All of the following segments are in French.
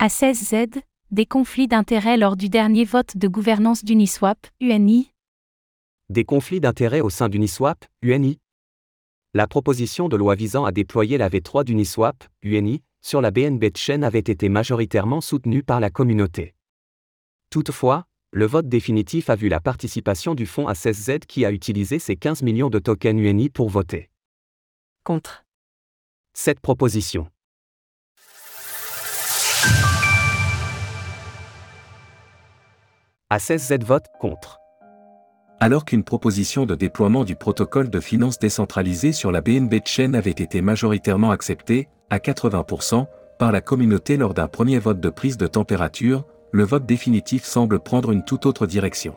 A16Z, des conflits d'intérêts lors du dernier vote de gouvernance d'Uniswap, UNI Des conflits d'intérêts au sein d'Uniswap, UNI La proposition de loi visant à déployer la V3 d'Uniswap, UNI, sur la BNB chaîne avait été majoritairement soutenue par la communauté. Toutefois, le vote définitif a vu la participation du fonds A16Z qui a utilisé ses 15 millions de tokens UNI pour voter contre cette proposition. A16Z vote contre. Alors qu'une proposition de déploiement du protocole de finances décentralisée sur la BNB Chain avait été majoritairement acceptée, à 80%, par la communauté lors d'un premier vote de prise de température, le vote définitif semble prendre une toute autre direction.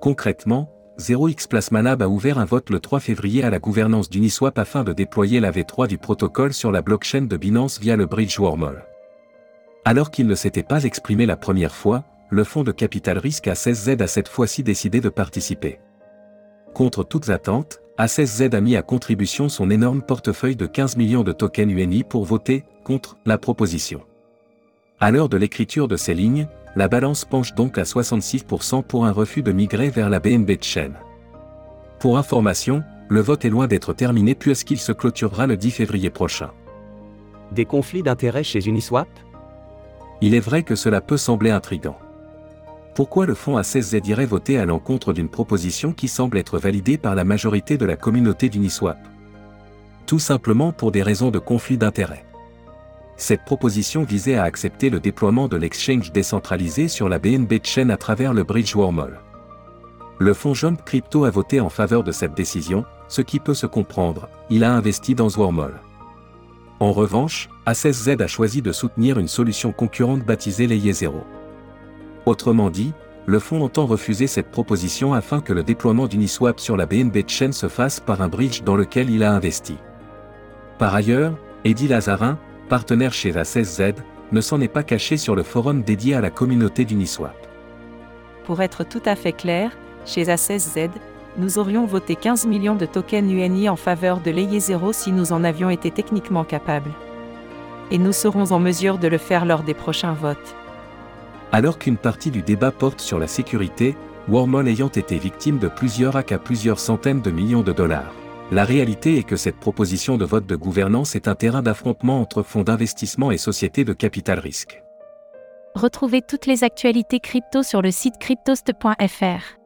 Concrètement, 0x Plasma Lab a ouvert un vote le 3 février à la gouvernance d'Uniswap afin de déployer la V3 du protocole sur la blockchain de Binance via le bridge Wormhole. Alors qu'il ne s'était pas exprimé la première fois, le fonds de capital risque A16Z a cette fois-ci décidé de participer. Contre toutes attentes, A16Z a mis à contribution son énorme portefeuille de 15 millions de tokens UNI pour voter contre la proposition. À l'heure de l'écriture de ces lignes, la balance penche donc à 66% pour un refus de migrer vers la BNB Chain. Pour information, le vote est loin d'être terminé puisqu'il se clôturera le 10 février prochain. Des conflits d'intérêts chez Uniswap? Il est vrai que cela peut sembler intrigant. Pourquoi le fonds A16Z irait voter à l'encontre d'une proposition qui semble être validée par la majorité de la communauté d'Uniswap? Tout simplement pour des raisons de conflit d'intérêts. Cette proposition visait à accepter le déploiement de l'exchange décentralisé sur la BNB Chain à travers le bridge Wormhole. Le fonds Jump Crypto a voté en faveur de cette décision, ce qui peut se comprendre, il a investi dans Wormhole. En revanche, A16Z a choisi de soutenir une solution concurrente baptisée Layer 0. Autrement dit, le fonds entend refuser cette proposition afin que le déploiement d'Uniswap sur la BNB Chain se fasse par un bridge dans lequel il a investi. Par ailleurs, Eddie Lazarin, partenaire chez A16Z, ne s'en est pas caché sur le forum dédié à la communauté d'Uniswap. Pour être tout à fait clair, chez A16Z, nous aurions voté 15 millions de tokens UNI en faveur de Layer 0 si nous en avions été techniquement capables. Et nous serons en mesure de le faire lors des prochains votes. Alors qu'une partie du débat porte sur la sécurité, Wormhole ayant été victime de plusieurs hacks à plusieurs centaines de millions de dollars. La réalité est que cette proposition de vote de gouvernance est un terrain d'affrontement entre fonds d'investissement et sociétés de capital risque. Retrouvez toutes les actualités crypto sur le site cryptost.fr.